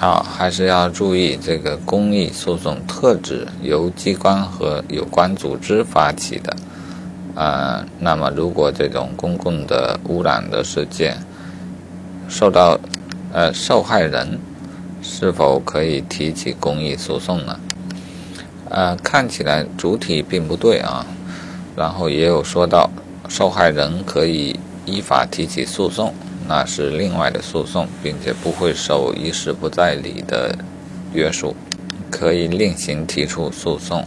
好，还是要注意这个公益诉讼特指由机关和有关组织发起的。呃，那么如果这种公共的污染的事件受到呃受害人是否可以提起公益诉讼呢？呃，看起来主体并不对啊。然后也有说到受害人可以依法提起诉讼。那是另外的诉讼，并且不会受一事不再理的约束，可以另行提出诉讼。